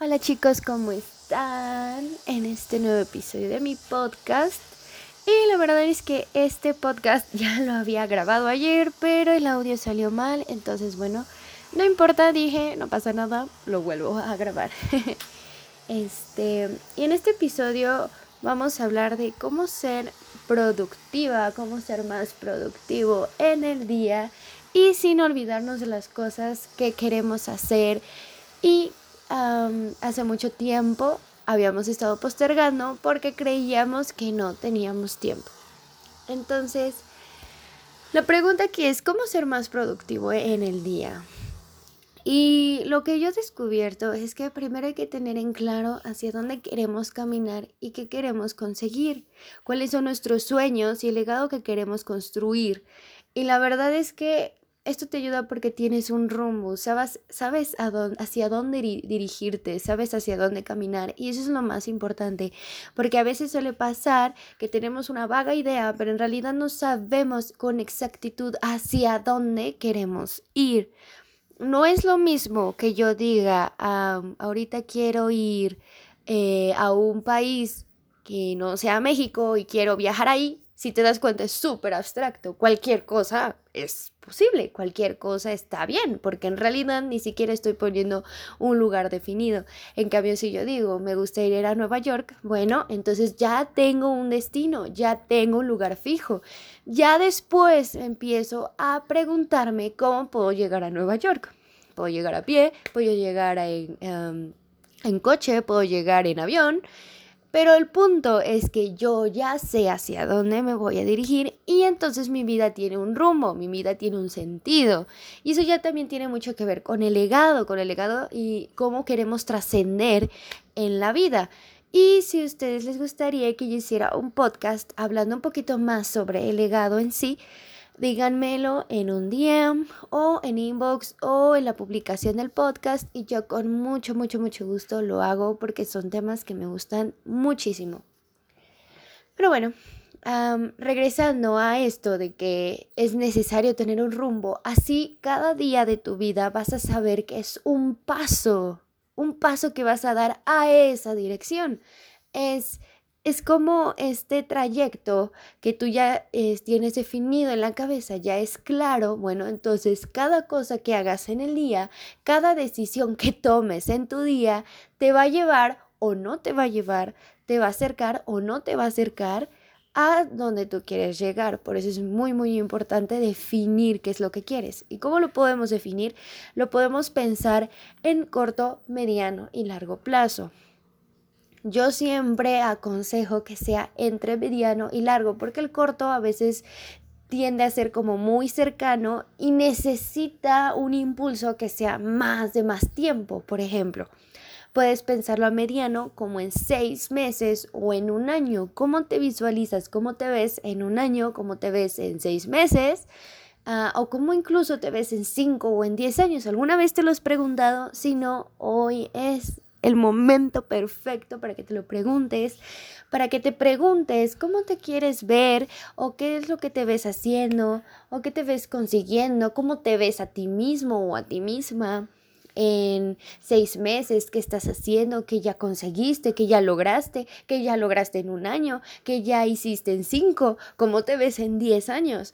Hola chicos, ¿cómo están? En este nuevo episodio de mi podcast. Y la verdad es que este podcast ya lo había grabado ayer, pero el audio salió mal. Entonces, bueno, no importa, dije, no pasa nada, lo vuelvo a grabar. este, y en este episodio vamos a hablar de cómo ser productiva, cómo ser más productivo en el día y sin olvidarnos de las cosas que queremos hacer y hace mucho tiempo habíamos estado postergando porque creíamos que no teníamos tiempo. Entonces, la pregunta aquí es, ¿cómo ser más productivo en el día? Y lo que yo he descubierto es que primero hay que tener en claro hacia dónde queremos caminar y qué queremos conseguir, cuáles son nuestros sueños y el legado que queremos construir. Y la verdad es que esto te ayuda porque tienes un rumbo, sabes, sabes hacia dónde dirigirte, sabes hacia dónde caminar y eso es lo más importante, porque a veces suele pasar que tenemos una vaga idea, pero en realidad no sabemos con exactitud hacia dónde queremos ir. No es lo mismo que yo diga, ahorita quiero ir eh, a un país que no sea México y quiero viajar ahí, si te das cuenta es súper abstracto, cualquier cosa es posible, cualquier cosa está bien, porque en realidad ni siquiera estoy poniendo un lugar definido. En cambio, si yo digo, me gustaría ir a Nueva York, bueno, entonces ya tengo un destino, ya tengo un lugar fijo. Ya después empiezo a preguntarme cómo puedo llegar a Nueva York. Puedo llegar a pie, puedo llegar en, em, en coche, puedo llegar en avión. Pero el punto es que yo ya sé hacia dónde me voy a dirigir y entonces mi vida tiene un rumbo, mi vida tiene un sentido. Y eso ya también tiene mucho que ver con el legado, con el legado y cómo queremos trascender en la vida. Y si a ustedes les gustaría que yo hiciera un podcast hablando un poquito más sobre el legado en sí, díganmelo en un DM o en inbox o en la publicación del podcast y yo con mucho, mucho, mucho gusto lo hago porque son temas que me gustan muchísimo. Pero bueno, regresando a esto de que es necesario tener un rumbo, así cada día de tu vida vas a saber que es un paso, un paso que vas a dar a esa dirección. Es es como este trayecto que tú ya eh, tienes definido en la cabeza, ya es claro, bueno, entonces cada cosa que hagas en el día, cada decisión que tomes en tu día, te va a llevar o no te va a llevar, te va a acercar o no te va a acercar a donde tú quieres llegar. Por eso es muy, muy importante definir qué es lo que quieres. ¿Y cómo lo podemos definir? Lo podemos pensar en corto, mediano y largo plazo. Yo siempre aconsejo que sea entre mediano y largo, porque el corto a veces tiende a ser como muy cercano y necesita un impulso que sea más de más tiempo, por ejemplo. Puedes pensarlo a mediano como en seis meses o en un año. ¿Cómo te visualizas? ¿Cómo te ves en un año? ¿Cómo te ves en seis meses? Ah, o cómo incluso te ves en cinco o en diez años. ¿Alguna vez te lo has preguntado? Si no, hoy es el momento perfecto para que te lo preguntes, para que te preguntes cómo te quieres ver o qué es lo que te ves haciendo o qué te ves consiguiendo, cómo te ves a ti mismo o a ti misma en seis meses, qué estás haciendo, qué ya conseguiste, qué ya lograste, qué ya lograste en un año, qué ya hiciste en cinco, cómo te ves en diez años.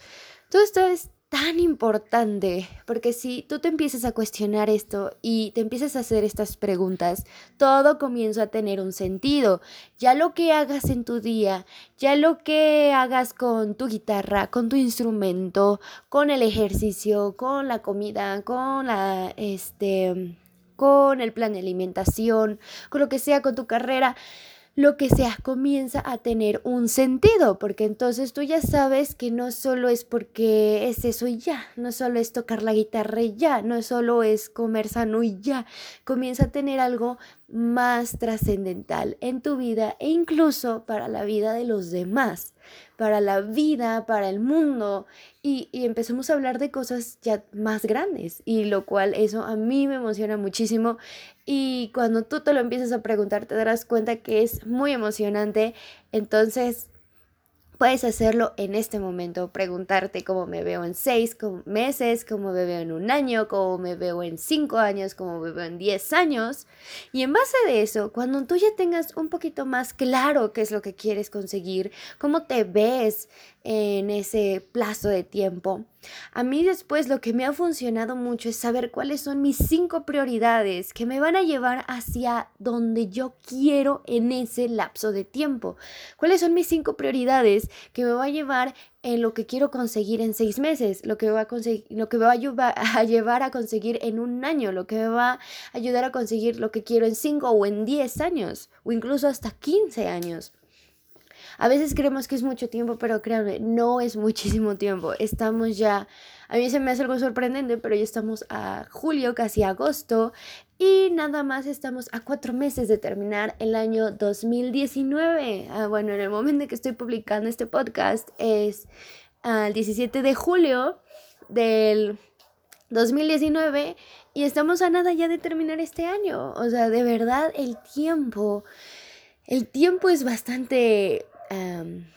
Todo esto es tan importante, porque si tú te empiezas a cuestionar esto y te empiezas a hacer estas preguntas, todo comienza a tener un sentido. Ya lo que hagas en tu día, ya lo que hagas con tu guitarra, con tu instrumento, con el ejercicio, con la comida, con la este con el plan de alimentación, con lo que sea con tu carrera, lo que sea comienza a tener un sentido, porque entonces tú ya sabes que no solo es porque es eso y ya, no solo es tocar la guitarra y ya, no solo es comer sano y ya, comienza a tener algo más trascendental en tu vida e incluso para la vida de los demás, para la vida, para el mundo y, y, empezamos a hablar de cosas ya más grandes y lo cual eso a mí me emociona muchísimo y cuando tú te lo empiezas a preguntar te darás cuenta que es muy emocionante, entonces Puedes hacerlo en este momento, preguntarte cómo me veo en seis meses, cómo me veo en un año, cómo me veo en cinco años, cómo me veo en diez años. Y en base de eso, cuando tú ya tengas un poquito más claro qué es lo que quieres conseguir, cómo te ves en ese plazo de tiempo, a mí después lo que me ha funcionado mucho es saber cuáles son mis cinco prioridades que me van a llevar hacia donde yo quiero en ese lapso de tiempo. ¿Cuáles son mis cinco prioridades que me va a llevar en lo que quiero conseguir en seis meses, lo que me va a, lo que me va a llevar a conseguir en un año, lo que me va a ayudar a conseguir lo que quiero en cinco o en diez años, o incluso hasta quince años? A veces creemos que es mucho tiempo, pero créanme, no es muchísimo tiempo. Estamos ya, a mí se me hace algo sorprendente, pero ya estamos a julio, casi agosto, y nada más estamos a cuatro meses de terminar el año 2019. Ah, bueno, en el momento en que estoy publicando este podcast es el 17 de julio del 2019 y estamos a nada ya de terminar este año. O sea, de verdad el tiempo, el tiempo es bastante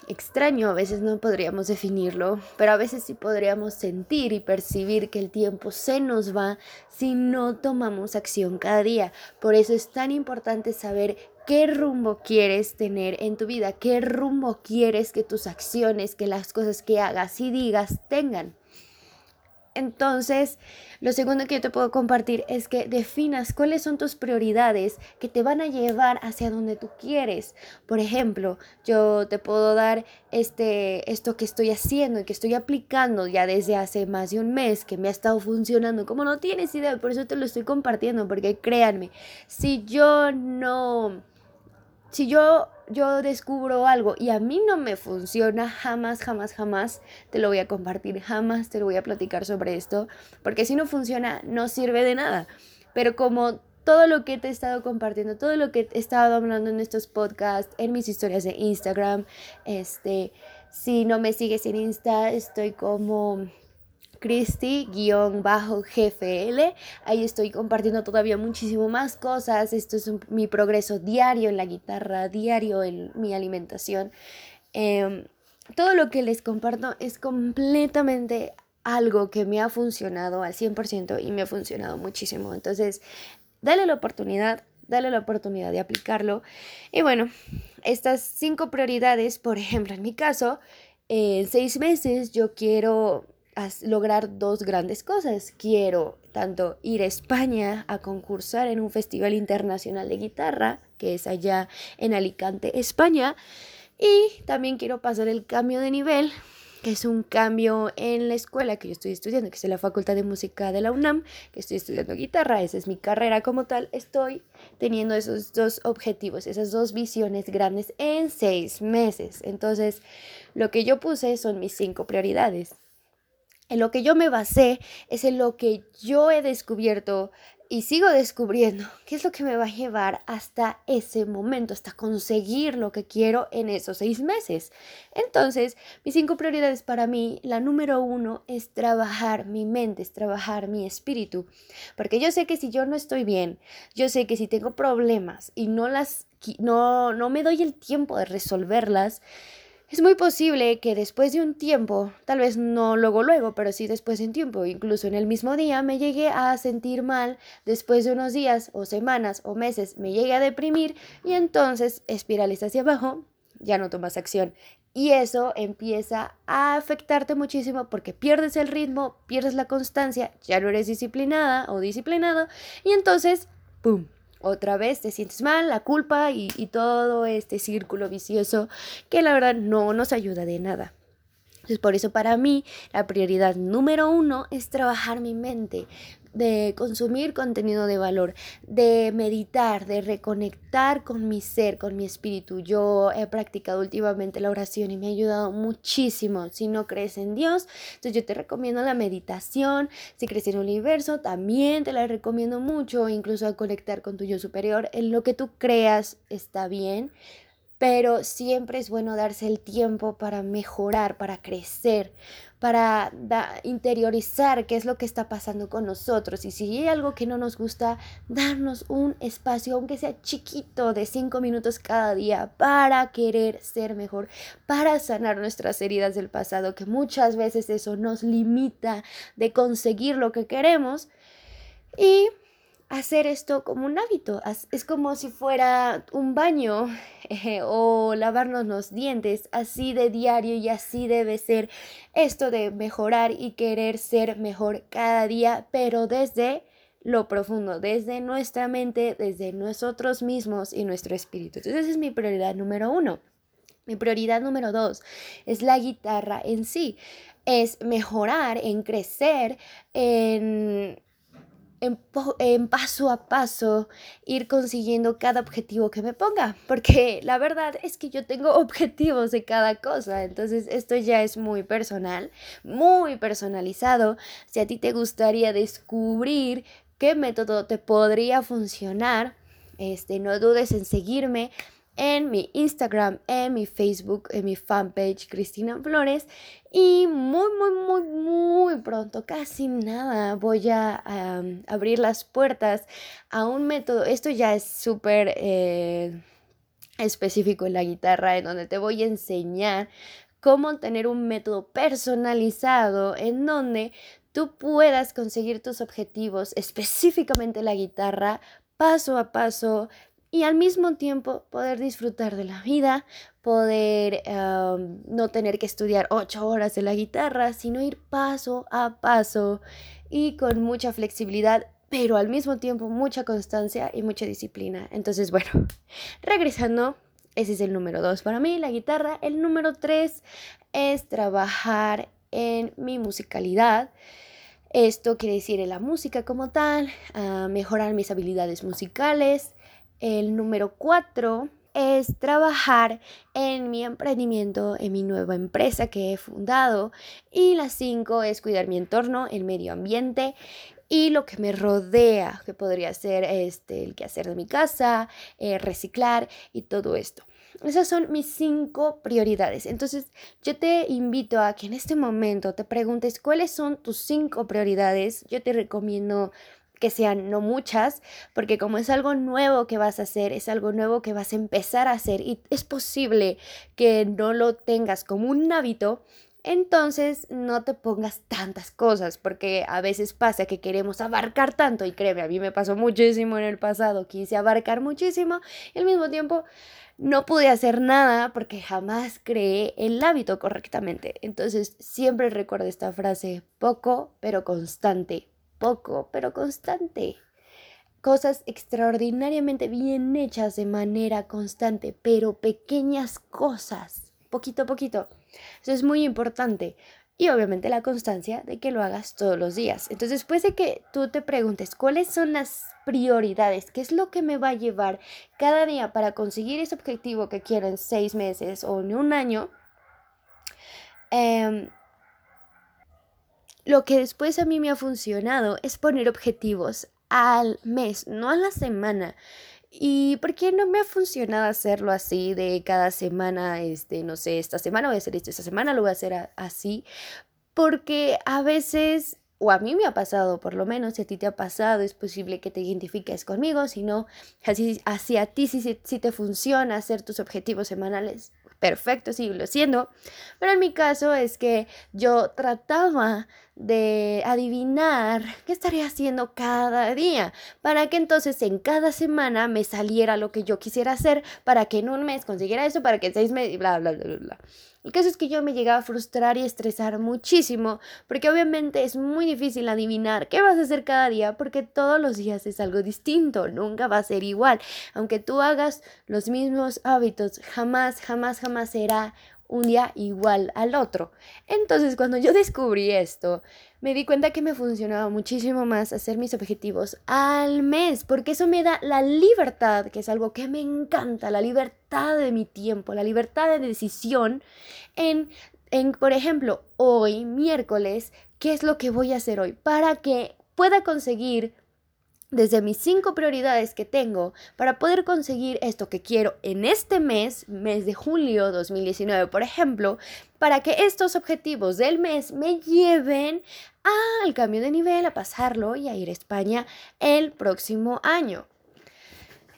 extraño, a veces no podríamos definirlo, pero a veces sí podríamos sentir y percibir que el tiempo se nos va si no tomamos acción cada día. Por eso es tan importante saber qué rumbo quieres tener en tu vida, qué rumbo quieres que tus acciones, que las cosas que hagas y digas tengan. Entonces, lo segundo que yo te puedo compartir es que definas cuáles son tus prioridades que te van a llevar hacia donde tú quieres. Por ejemplo, yo te puedo dar este, esto que estoy haciendo y que estoy aplicando ya desde hace más de un mes, que me ha estado funcionando, como no tienes idea, por eso te lo estoy compartiendo, porque créanme, si yo no, si yo yo descubro algo y a mí no me funciona, jamás, jamás, jamás te lo voy a compartir, jamás te lo voy a platicar sobre esto, porque si no funciona no sirve de nada. Pero como todo lo que te he estado compartiendo, todo lo que he estado hablando en estos podcasts, en mis historias de Instagram, este, si no me sigues en Insta, estoy como Christy-GFL. Ahí estoy compartiendo todavía muchísimo más cosas. Esto es mi progreso diario en la guitarra, diario en mi alimentación. Em, todo lo que les comparto es completamente algo que me ha funcionado al 100% y me ha funcionado muchísimo. Entonces, dale la oportunidad, dale la oportunidad de aplicarlo. Y bueno, estas cinco prioridades, por ejemplo, en mi caso, en seis meses yo quiero lograr dos grandes cosas. Quiero tanto ir a España a concursar en un festival internacional de guitarra, que es allá en Alicante, España, y también quiero pasar el cambio de nivel, que es un cambio en la escuela que yo estoy estudiando, que es la Facultad de Música de la UNAM, que estoy estudiando guitarra, esa es mi carrera como tal, estoy teniendo esos dos objetivos, esas dos visiones grandes en seis meses. Entonces, lo que yo puse son mis cinco prioridades. En lo que yo me basé es en lo que yo he descubierto y sigo descubriendo qué es lo que me va a llevar hasta ese momento, hasta conseguir lo que quiero en esos seis meses. Entonces, mis cinco prioridades para mí, la número uno es trabajar mi mente, es trabajar mi espíritu, porque yo sé que si yo no estoy bien, yo sé que si tengo problemas y no las no no me doy el tiempo de resolverlas, es muy posible que después de un tiempo, tal vez no luego luego, pero sí después de un tiempo, incluso en el mismo día, me llegue a sentir mal, después de unos días o semanas o meses me llegue a deprimir y entonces espirales hacia abajo, ya no tomas acción. Y eso empieza a afectarte muchísimo porque pierdes el ritmo, pierdes la constancia, ya no eres disciplinada o disciplinado y entonces, ¡pum! Otra vez te sientes mal, la culpa y, todo este círculo vicioso que la verdad no nos ayuda de nada. Entonces, por eso para mí la prioridad número uno es trabajar mi mente, de consumir contenido de valor, de meditar, de reconectar con mi ser, con mi espíritu. Yo he practicado últimamente la oración y me ha ayudado muchísimo. Si no crees en Dios, entonces yo te recomiendo la meditación. Si crees en el universo, también te la recomiendo mucho, incluso a conectar con tu yo superior. En lo que tú creas está bien pero siempre es bueno darse el tiempo para mejorar, para crecer, para interiorizar qué es lo que está pasando con nosotros. Y si hay algo que no nos gusta, darnos un espacio, aunque sea chiquito, de cinco minutos cada día para querer ser mejor, para sanar nuestras heridas del pasado, que muchas veces eso nos limita de conseguir lo que queremos. Y hacer esto como un hábito. Es como si fuera un baño o lavarnos los dientes, así de diario y así debe ser esto de mejorar y querer ser mejor cada día, pero desde lo profundo, desde nuestra mente, desde nosotros mismos y nuestro espíritu. Entonces esa es mi prioridad número uno. Mi prioridad número dos es la guitarra en sí. Es mejorar, en crecer, en en, paso a paso ir consiguiendo cada objetivo que me ponga, porque la verdad es que yo tengo objetivos de cada cosa, entonces esto ya es muy personal, muy personalizado. Si a ti te gustaría descubrir qué método te podría funcionar, este, no dudes en seguirme en mi Instagram, en mi Facebook, en mi fanpage Cristina Flores. Y muy, muy, muy, muy pronto, casi nada, voy a abrir las puertas a un método. Esto ya es súper eh, específico en la guitarra, en donde te voy a enseñar cómo tener un método personalizado en donde tú puedas conseguir tus objetivos, específicamente la guitarra, paso a paso, y al mismo tiempo poder disfrutar de la vida, poder no tener que estudiar ocho horas de la guitarra, sino ir paso a paso y con mucha flexibilidad, pero al mismo tiempo mucha constancia y mucha disciplina. Entonces, bueno, regresando, ese es el número dos para mí, la guitarra. El número tres es trabajar en mi musicalidad. Esto quiere decir en la música como tal, mejorar mis habilidades musicales, el número cuatro es trabajar en mi emprendimiento, en mi nueva empresa que he fundado. Y la cinco es cuidar mi entorno, el medio ambiente y lo que me rodea, que podría ser este, el quehacer de mi casa, eh, reciclar y todo esto. Esas son mis cinco prioridades. Entonces, yo te invito a que en este momento te preguntes cuáles son tus cinco prioridades. Yo te recomiendo que sean no muchas, porque como es algo nuevo que vas a hacer, es algo nuevo que vas a empezar a hacer y es posible que no lo tengas como un hábito, entonces no te pongas tantas cosas, porque a veces pasa que queremos abarcar tanto y créeme, a mí me pasó muchísimo en el pasado, quise abarcar muchísimo y al mismo tiempo no pude hacer nada porque jamás creé el hábito correctamente. Entonces siempre recuerdo esta frase, poco pero constante, poco, pero constante. Cosas extraordinariamente bien hechas de manera constante, pero pequeñas cosas, poquito a poquito. Eso es muy importante. Y obviamente la constancia de que lo hagas todos los días. Entonces, después de que tú te preguntes cuáles son las prioridades, qué es lo que me va a llevar cada día para conseguir ese objetivo que quiero en seis meses o en un año, eh, lo que después a mí me ha funcionado es poner objetivos al mes, no a la semana. ¿Y por qué no me ha funcionado hacerlo así de cada semana? Este, no sé, esta semana voy a hacer esto, esta semana lo voy a hacer así. Porque a veces, o a mí me ha pasado por lo menos, si a ti te ha pasado, es posible que te identifiques conmigo, si no, así, así a ti sí, sí te funciona hacer tus objetivos semanales, perfecto, lo siendo. Pero en mi caso es que yo trataba de adivinar qué estaría haciendo cada día para que entonces en cada semana me saliera lo que yo quisiera hacer para que en un mes consiguiera eso, para que en seis meses, bla, bla, bla, bla. El caso es que yo me llegaba a frustrar y estresar muchísimo, porque obviamente es muy difícil adivinar qué vas a hacer cada día, porque todos los días es algo distinto, nunca va a ser igual. Aunque tú hagas los mismos hábitos, jamás, jamás, jamás será un día igual al otro. Entonces, cuando yo descubrí esto, me di cuenta que me funcionaba muchísimo más hacer mis objetivos al mes, porque eso me da la libertad, que es algo que me encanta, la libertad de mi tiempo, la libertad de decisión en, en por ejemplo, hoy, miércoles, ¿qué es lo que voy a hacer hoy? Para que pueda conseguir desde mis cinco prioridades que tengo para poder conseguir esto que quiero en este mes, mes de julio 2019, por ejemplo, para que estos objetivos del mes me lleven al cambio de nivel, a pasarlo y a ir a España el próximo año.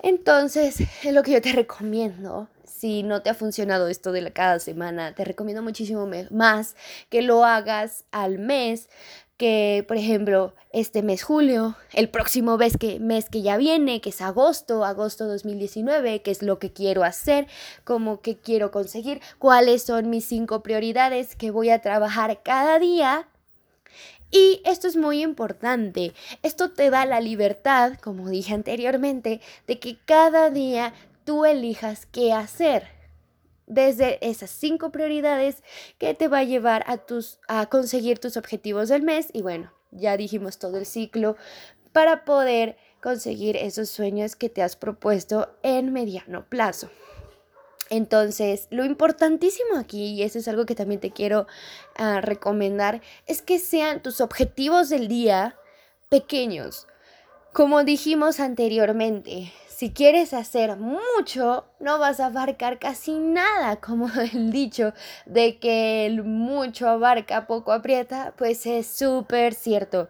Entonces, es lo que yo te recomiendo. Si no te ha funcionado esto de cada semana, te recomiendo muchísimo más que lo hagas al mes, que, por ejemplo, este mes julio, el próximo mes que, mes que ya viene, que es agosto, agosto 2019, que es lo que quiero hacer, como que quiero conseguir, cuáles son mis cinco prioridades que voy a trabajar cada día. Y esto es muy importante. Esto te da la libertad, como dije anteriormente, de que cada día tú elijas qué hacer desde esas cinco prioridades que te va a llevar a, tus, a conseguir tus objetivos del mes y bueno, ya dijimos todo el ciclo para poder conseguir esos sueños que te has propuesto en mediano plazo. Entonces, lo importantísimo aquí, y eso es algo que también te quiero ah, recomendar, es que sean tus objetivos del día pequeños. Como dijimos anteriormente, si quieres hacer mucho, no vas a abarcar casi nada, como el dicho de que el mucho abarca, poco aprieta, pues es súper cierto.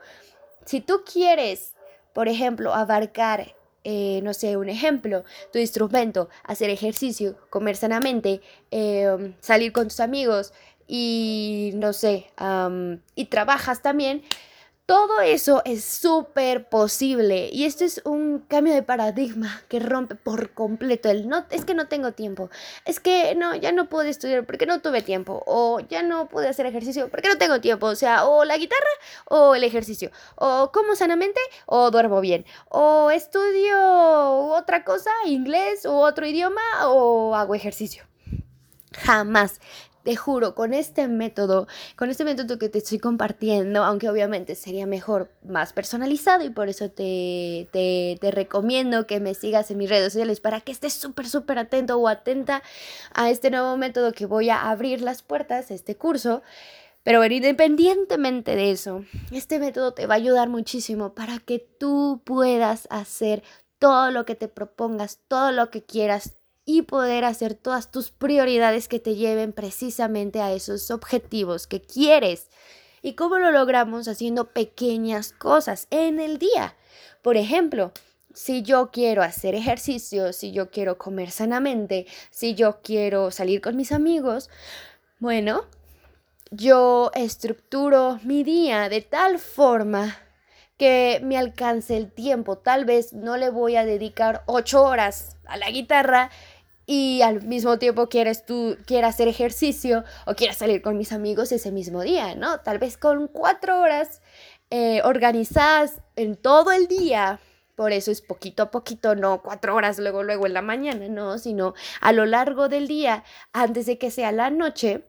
Si tú quieres, por ejemplo, abarcar, eh, no sé, un ejemplo, tu instrumento, hacer ejercicio, comer sanamente, em, salir con tus amigos y, no sé, y trabajas también, todo eso es súper posible y esto es un cambio de paradigma que rompe por completo el no es que no tengo tiempo, es que no ya no pude estudiar porque no tuve tiempo o ya no pude hacer ejercicio porque no tengo tiempo, o sea, o la guitarra o el ejercicio, o como sanamente o duermo bien, o estudio otra cosa, inglés o otro idioma o hago ejercicio. Jamás te juro, con este método, con este método que te estoy compartiendo, aunque obviamente sería mejor más personalizado y por eso te, te, te recomiendo que me sigas en mis redes sociales para que estés súper, súper atento o atenta a este nuevo método que voy a abrir las puertas, este curso. Pero independientemente de eso, este método te va a ayudar muchísimo para que tú puedas hacer todo lo que te propongas, todo lo que quieras y poder hacer todas tus prioridades que te lleven precisamente a esos objetivos que quieres. ¿Y cómo lo logramos? Haciendo pequeñas cosas en el día. Por ejemplo, si yo quiero hacer ejercicio, si yo quiero comer sanamente, si yo quiero salir con mis amigos, bueno, yo estructuro mi día de tal forma que me alcance el tiempo. Tal vez no le voy a dedicar ocho horas a la guitarra y al mismo tiempo quieres tú quieras hacer ejercicio o quieras salir con mis amigos ese mismo día, ¿no? Tal vez con cuatro horas eh, organizadas en todo el día. Por eso es poquito a poquito, no cuatro horas luego, luego en la mañana, no, sino a lo largo del día, antes de que sea la noche.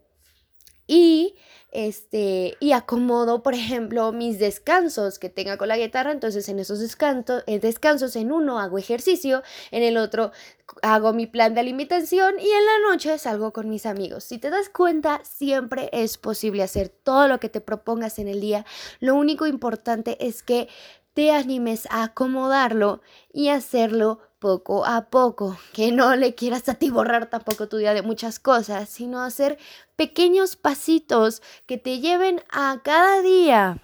Y este, y acomodo, por ejemplo, mis descansos que tenga con la guitarra, entonces en esos descansos, en descansos, en uno hago ejercicio, en el otro hago mi plan de alimentación y en la noche salgo con mis amigos. Si te das cuenta, siempre es posible hacer todo lo que te propongas en el día. Lo único importante es que te animes a acomodarlo y hacerlo poco a poco, que no le quieras atiborrar tampoco tu día de muchas cosas, sino hacer pequeños pasitos que te lleven a cada día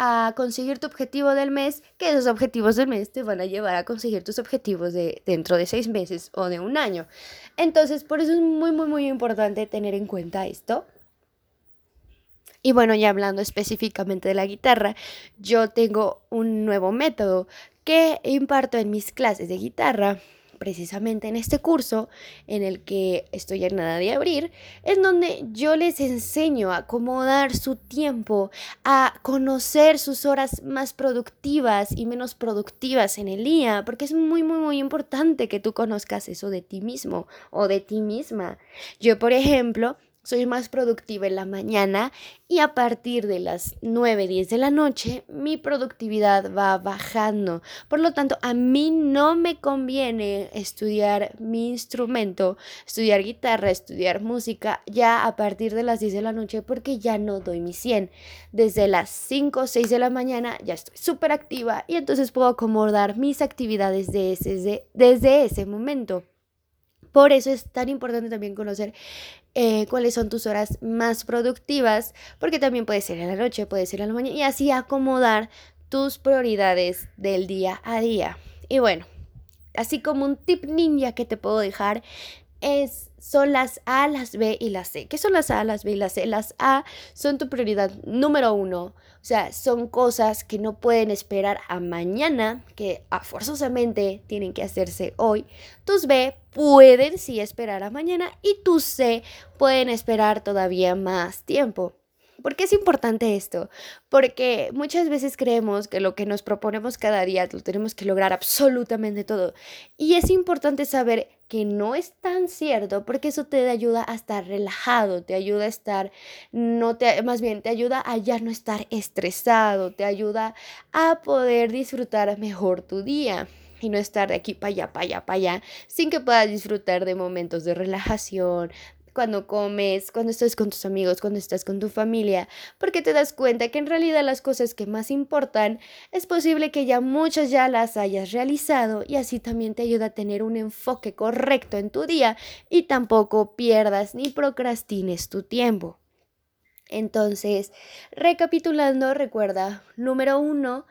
a conseguir tu objetivo del mes, que esos objetivos del mes te van a llevar a conseguir tus objetivos de dentro de seis meses o de un año. Entonces, por eso es muy, muy, muy importante tener en cuenta esto. Y bueno, ya hablando específicamente de la guitarra, yo tengo un nuevo método que imparto en mis clases de guitarra, precisamente en este curso en el que estoy en nada de abrir, en donde yo les enseño a acomodar su tiempo, a conocer sus horas más productivas y menos productivas en el día, porque es muy, muy, muy importante que tú conozcas eso de ti mismo o de ti misma. Yo, por ejemplo, soy más productiva en la mañana y a partir de las 9, 10 de la noche mi productividad va bajando. Por lo tanto, a mí no me conviene estudiar mi instrumento, estudiar guitarra, estudiar música ya a partir de las 10 de la noche porque ya no doy mi 100. Desde las 5 o 6 de la mañana ya estoy súper activa y entonces puedo acomodar mis actividades desde, desde ese momento. Por eso es tan importante también conocer eh, cuáles son tus horas más productivas, porque también puede ser en la noche, puede ser en la mañana, y así acomodar tus prioridades del día a día. Y bueno, así como un tip ninja que te puedo dejar es, son las A, las B y las C. ¿Qué son las A, las B y las C? Las A son tu prioridad número uno. O sea, son cosas que no pueden esperar a mañana, que a forzosamente tienen que hacerse hoy. Tus B pueden sí esperar a mañana y tus C pueden esperar todavía más tiempo. ¿Por qué es importante esto? Porque muchas veces creemos que lo que nos proponemos cada día lo tenemos que lograr absolutamente todo. Y es importante saber que no es tan cierto porque eso te ayuda a estar relajado, te ayuda a estar, no te, más bien te ayuda a ya no estar estresado, te ayuda a poder disfrutar mejor tu día y no estar de aquí para allá, para allá, para allá, sin que puedas disfrutar de momentos de relajación, cuando comes, cuando estás con tus amigos, cuando estás con tu familia, porque te das cuenta que en realidad las cosas que más importan es posible que ya muchas ya las hayas realizado y así también te ayuda a tener un enfoque correcto en tu día y tampoco pierdas ni procrastines tu tiempo. Entonces, recapitulando, recuerda, número uno,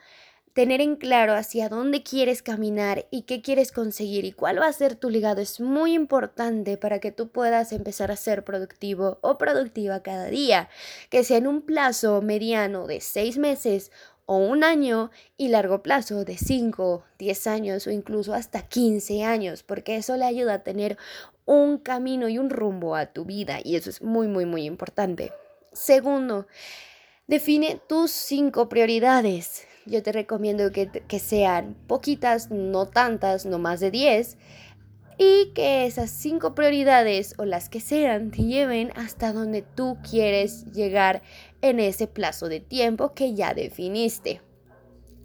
tener en claro hacia dónde quieres caminar y qué quieres conseguir y cuál va a ser tu legado es muy importante para que tú puedas empezar a ser productivo o productiva cada día, que sea en un plazo mediano de seis meses o un año y largo plazo de 5, 10 años o incluso hasta 15 años, porque eso le ayuda a tener un camino y un rumbo a tu vida y eso es muy, muy, muy importante. Segundo, define tus cinco prioridades yo te recomiendo que, sean poquitas, no tantas, no más de 10, y que esas cinco prioridades o las que sean te lleven hasta donde tú quieres llegar en ese plazo de tiempo que ya definiste.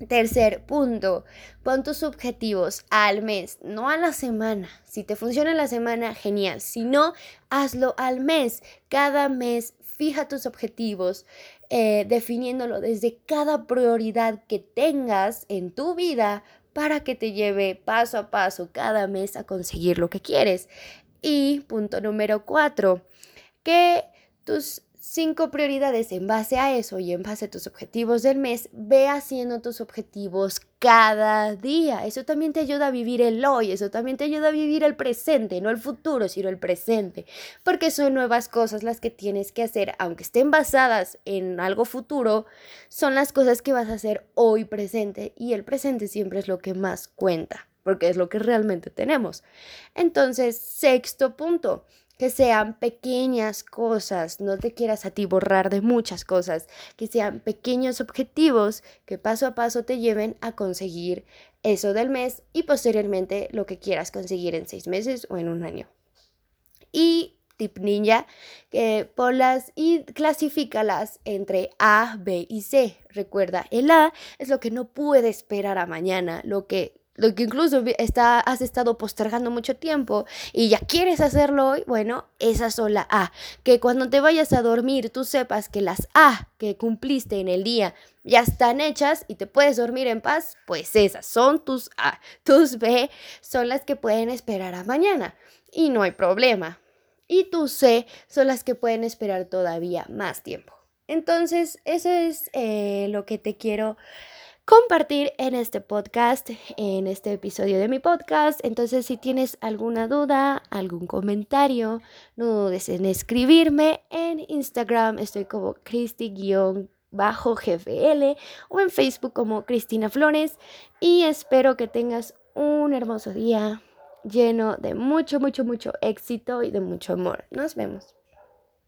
Tercer punto, pon tus objetivos al mes, no a la semana. Si te funciona la semana, genial. Si no, hazlo al mes. Cada mes fija tus objetivos, eh, definiéndolo desde cada prioridad que tengas en tu vida para que te lleve paso a paso cada mes a conseguir lo que quieres. Y punto número cuatro, que tus cinco prioridades en base a eso y en base a tus objetivos del mes, ve haciendo tus objetivos cada día. Eso también te ayuda a vivir el hoy, eso también te ayuda a vivir el presente, no el futuro, sino el presente, porque son nuevas cosas las que tienes que hacer, aunque estén basadas en algo futuro, son las cosas que vas a hacer hoy presente y el presente siempre es lo que más cuenta porque es lo que realmente tenemos. Entonces, sexto punto, que sean pequeñas cosas, no te quieras a ti borrar de muchas cosas, que sean pequeños objetivos que paso a paso te lleven a conseguir eso del mes y posteriormente lo que quieras conseguir en seis meses o en un año. Y tip ninja, que ponlas y clasifícalas entre A, B y C. Recuerda, el A es lo que no puede esperar a mañana, lo que lo que incluso está, has estado postergando mucho tiempo y ya quieres hacerlo hoy, bueno, esa son la A. Que cuando te vayas a dormir tú sepas que las A que cumpliste en el día ya están hechas y te puedes dormir en paz, pues esas son tus A. Tus B son las que pueden esperar a mañana y no hay problema. Y tus C son las que pueden esperar todavía más tiempo. Entonces, eso es eh, lo que te quiero compartir en este podcast, en este episodio de mi podcast. Entonces, si tienes alguna duda, algún comentario, no dudes en escribirme. En Instagram estoy como Cristi-gfl o en Facebook como Cristina Flores. Y espero que tengas un hermoso día lleno de mucho, mucho, mucho éxito y de mucho amor. Nos vemos.